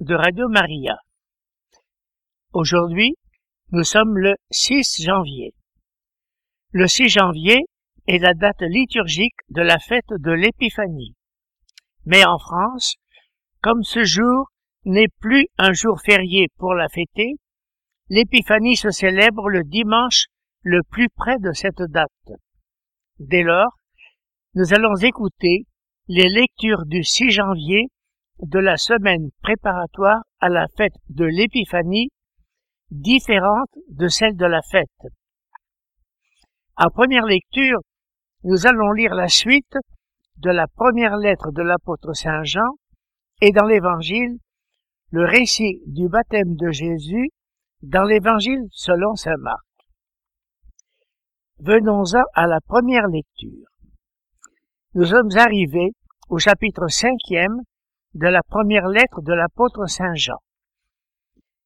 de Radio Maria. Aujourd'hui, nous sommes le 6 janvier. Le 6 janvier est la date liturgique de la fête de l'Épiphanie. Mais en France, comme ce jour n'est plus un jour férié pour la fêter, l'Épiphanie se célèbre le dimanche le plus près de cette date. Dès lors, nous allons écouter les lectures du 6 janvier de la semaine préparatoire à la fête de l'Épiphanie, différente de celle de la fête. En première lecture, nous allons lire la suite de la première lettre de l'apôtre Saint Jean et dans l'Évangile, le récit du baptême de Jésus dans l'Évangile selon Saint Marc. Venons-en à la première lecture. Nous sommes arrivés au chapitre cinquième de la première lettre de l'apôtre Saint Jean.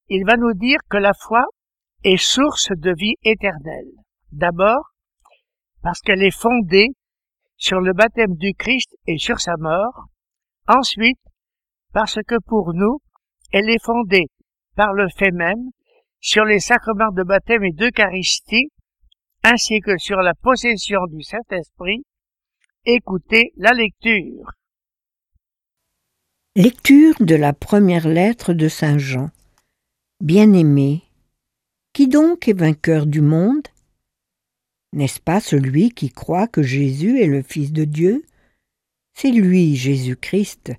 Il va nous dire que la foi est source de vie éternelle. D'abord, parce qu'elle est fondée sur le baptême du Christ et sur sa mort. Ensuite, parce que pour nous, elle est fondée par le fait même sur les sacrements de baptême et d'Eucharistie, ainsi que sur la possession du Saint-Esprit. Écoutez la lecture. Lecture de la première lettre de Saint Jean. Bien-aimé, qui donc est vainqueur du monde? N'est-ce pas celui qui croit que Jésus est le Fils de Dieu? C'est lui, Jésus-Christ,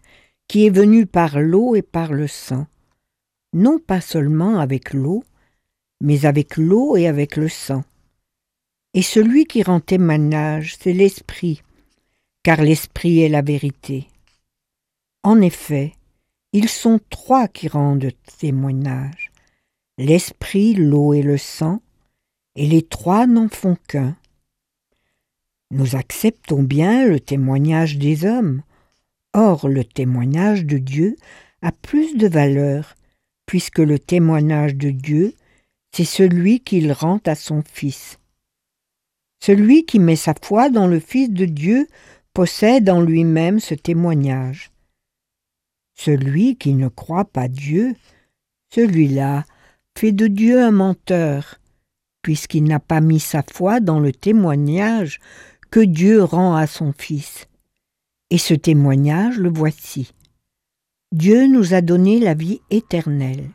qui est venu par l'eau et par le sang, non pas seulement avec l'eau, mais avec l'eau et avec le sang. Et celui qui rend témoignage, c'est l'Esprit, car l'Esprit est la vérité. En effet, ils sont trois qui rendent témoignage l'esprit, l'eau et le sang, et les trois n'en font qu'un. Nous acceptons bien le témoignage des hommes, or le témoignage de Dieu a plus de valeur, puisque le témoignage de Dieu, c'est celui qu'il rend à son Fils. Celui qui met sa foi dans le Fils de Dieu possède en lui-même ce témoignage. Celui qui ne croit pas Dieu, celui-là fait de Dieu un menteur, puisqu'il n'a pas mis sa foi dans le témoignage que Dieu rend à son Fils. Et ce témoignage, le voici. Dieu nous a donné la vie éternelle,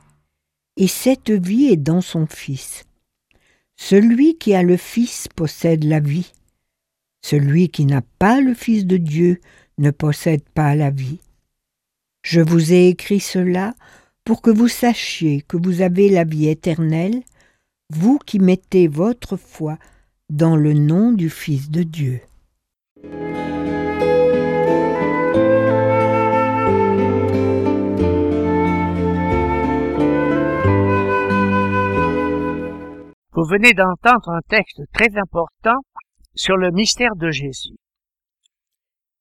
et cette vie est dans son Fils. Celui qui a le Fils possède la vie. Celui qui n'a pas le Fils de Dieu ne possède pas la vie. Je vous ai écrit cela pour que vous sachiez que vous avez la vie éternelle, vous qui mettez votre foi dans le nom du Fils de Dieu. Vous venez d'entendre un texte très important sur le mystère de Jésus.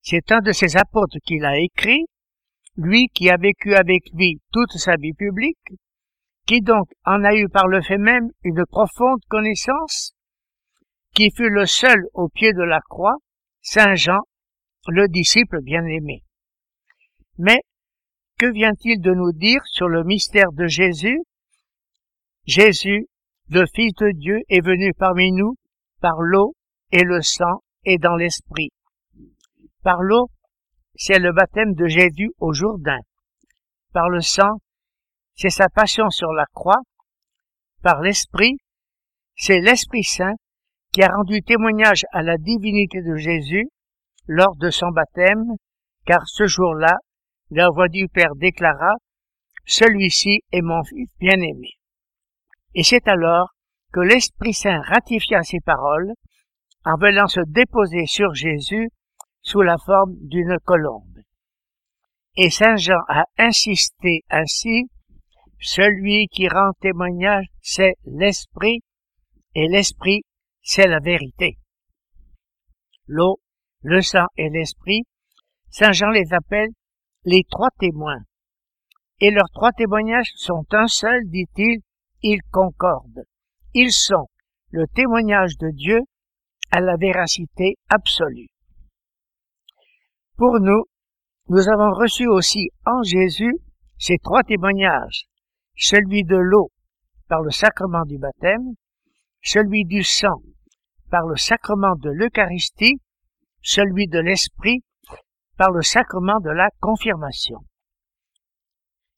C'est un de ses apôtres qui l'a écrit lui qui a vécu avec lui toute sa vie publique, qui donc en a eu par le fait même une profonde connaissance, qui fut le seul au pied de la croix, Saint Jean, le disciple bien-aimé. Mais que vient-il de nous dire sur le mystère de Jésus? Jésus, le Fils de Dieu, est venu parmi nous par l'eau et le sang et dans l'esprit. Par l'eau, c'est le baptême de Jésus au Jourdain. Par le sang, c'est sa passion sur la croix. Par l'Esprit, c'est l'Esprit Saint qui a rendu témoignage à la divinité de Jésus lors de son baptême, car ce jour-là, la voix du Père déclara, Celui-ci est mon Fils bien-aimé. Et c'est alors que l'Esprit Saint ratifia ces paroles en venant se déposer sur Jésus sous la forme d'une colombe. Et Saint Jean a insisté ainsi Celui qui rend témoignage, c'est l'Esprit, et l'Esprit, c'est la vérité. L'eau, le sang et l'Esprit, Saint Jean les appelle les trois témoins. Et leurs trois témoignages sont un seul, dit-il, ils concordent. Ils sont le témoignage de Dieu à la véracité absolue. Pour nous, nous avons reçu aussi en Jésus ces trois témoignages, celui de l'eau par le sacrement du baptême, celui du sang par le sacrement de l'Eucharistie, celui de l'Esprit par le sacrement de la confirmation.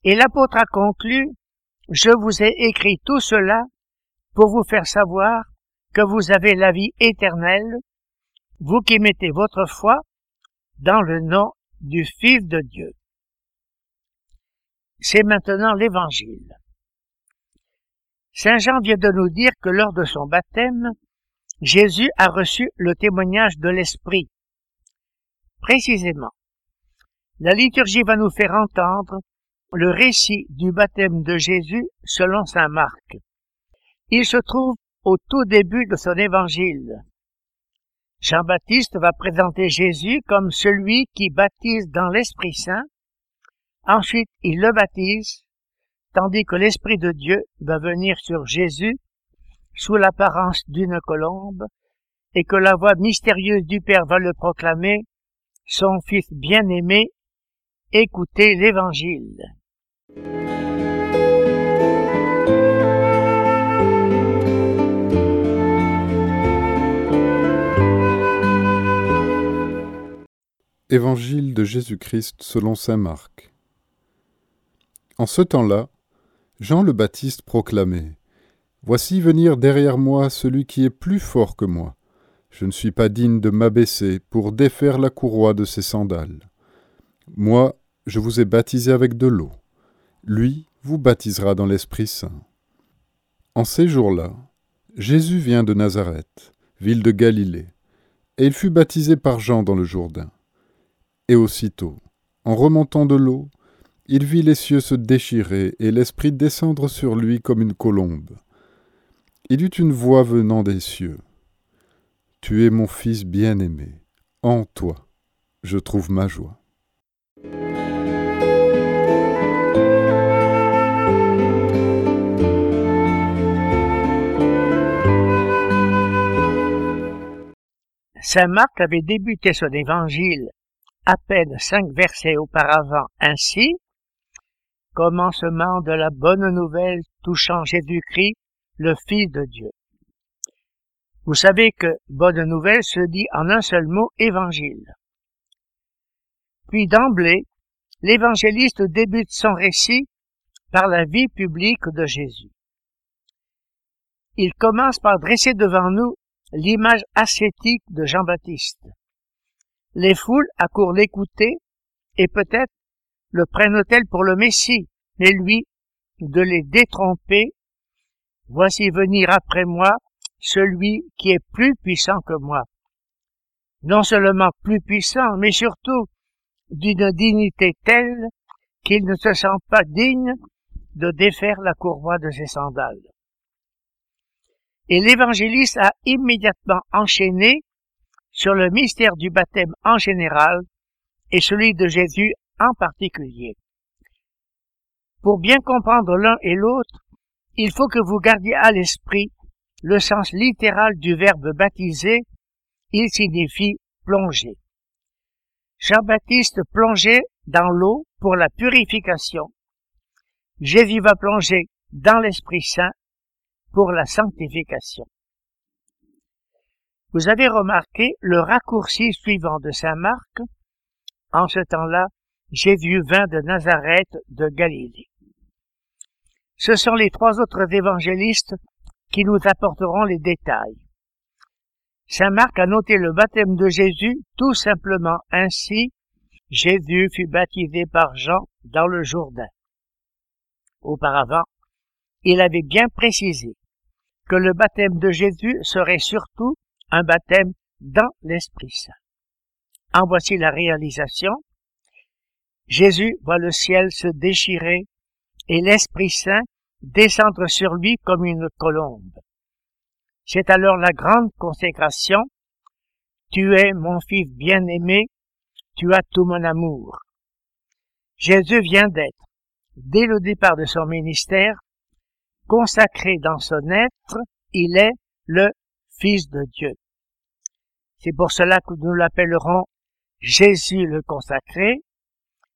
Et l'apôtre a conclu, je vous ai écrit tout cela pour vous faire savoir que vous avez la vie éternelle, vous qui mettez votre foi dans le nom du Fils de Dieu. C'est maintenant l'Évangile. Saint Jean vient de nous dire que lors de son baptême, Jésus a reçu le témoignage de l'Esprit. Précisément, la liturgie va nous faire entendre le récit du baptême de Jésus selon Saint Marc. Il se trouve au tout début de son évangile. Jean-Baptiste va présenter Jésus comme celui qui baptise dans l'Esprit Saint. Ensuite, il le baptise, tandis que l'Esprit de Dieu va venir sur Jésus sous l'apparence d'une colombe, et que la voix mystérieuse du Père va le proclamer, son Fils bien-aimé, écoutez l'Évangile. Évangile de Jésus-Christ selon saint Marc. En ce temps-là, Jean le Baptiste proclamait Voici venir derrière moi celui qui est plus fort que moi. Je ne suis pas digne de m'abaisser pour défaire la courroie de ses sandales. Moi, je vous ai baptisé avec de l'eau. Lui vous baptisera dans l'Esprit Saint. En ces jours-là, Jésus vient de Nazareth, ville de Galilée, et il fut baptisé par Jean dans le Jourdain. Et aussitôt, en remontant de l'eau, il vit les cieux se déchirer et l'Esprit descendre sur lui comme une colombe. Il eut une voix venant des cieux. Tu es mon Fils bien-aimé, en toi je trouve ma joie. Saint Marc avait débuté son évangile à peine cinq versets auparavant ainsi, commencement de la bonne nouvelle touchant Jésus-Christ, le Fils de Dieu. Vous savez que bonne nouvelle se dit en un seul mot évangile. Puis d'emblée, l'évangéliste débute son récit par la vie publique de Jésus. Il commence par dresser devant nous l'image ascétique de Jean-Baptiste. Les foules accourent l'écouter et peut-être le prennent-elles pour le Messie, mais lui, de les détromper, voici venir après moi celui qui est plus puissant que moi. Non seulement plus puissant, mais surtout d'une dignité telle qu'il ne se sent pas digne de défaire la courroie de ses sandales. Et l'évangéliste a immédiatement enchaîné sur le mystère du baptême en général et celui de Jésus en particulier. Pour bien comprendre l'un et l'autre, il faut que vous gardiez à l'esprit le sens littéral du verbe baptiser, il signifie plonger. Jean-Baptiste plongeait dans l'eau pour la purification. Jésus va plonger dans l'Esprit Saint pour la sanctification. Vous avez remarqué le raccourci suivant de Saint Marc. En ce temps-là, Jésus vint de Nazareth de Galilée. Ce sont les trois autres évangélistes qui nous apporteront les détails. Saint Marc a noté le baptême de Jésus tout simplement ainsi. Jésus fut baptisé par Jean dans le Jourdain. Auparavant, il avait bien précisé que le baptême de Jésus serait surtout un baptême dans l'Esprit Saint. En voici la réalisation. Jésus voit le ciel se déchirer et l'Esprit Saint descendre sur lui comme une colombe. C'est alors la grande consécration. Tu es mon fils bien-aimé, tu as tout mon amour. Jésus vient d'être, dès le départ de son ministère, consacré dans son être, il est le Fils de Dieu. C'est pour cela que nous l'appellerons Jésus le consacré,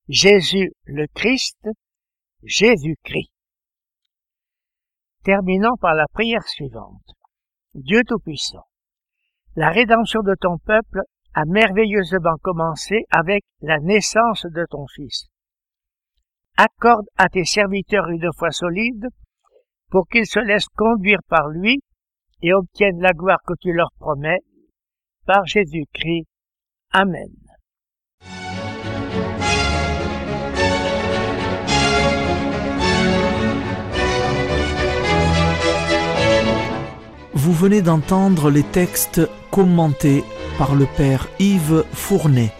Jésus le Christ, Jésus-Christ. Terminons par la prière suivante. Dieu Tout-Puissant, la rédemption de ton peuple a merveilleusement commencé avec la naissance de ton Fils. Accorde à tes serviteurs une foi solide pour qu'ils se laissent conduire par lui et obtiennent la gloire que tu leur promets par Jésus-Christ. Amen. Vous venez d'entendre les textes commentés par le Père Yves Fournet.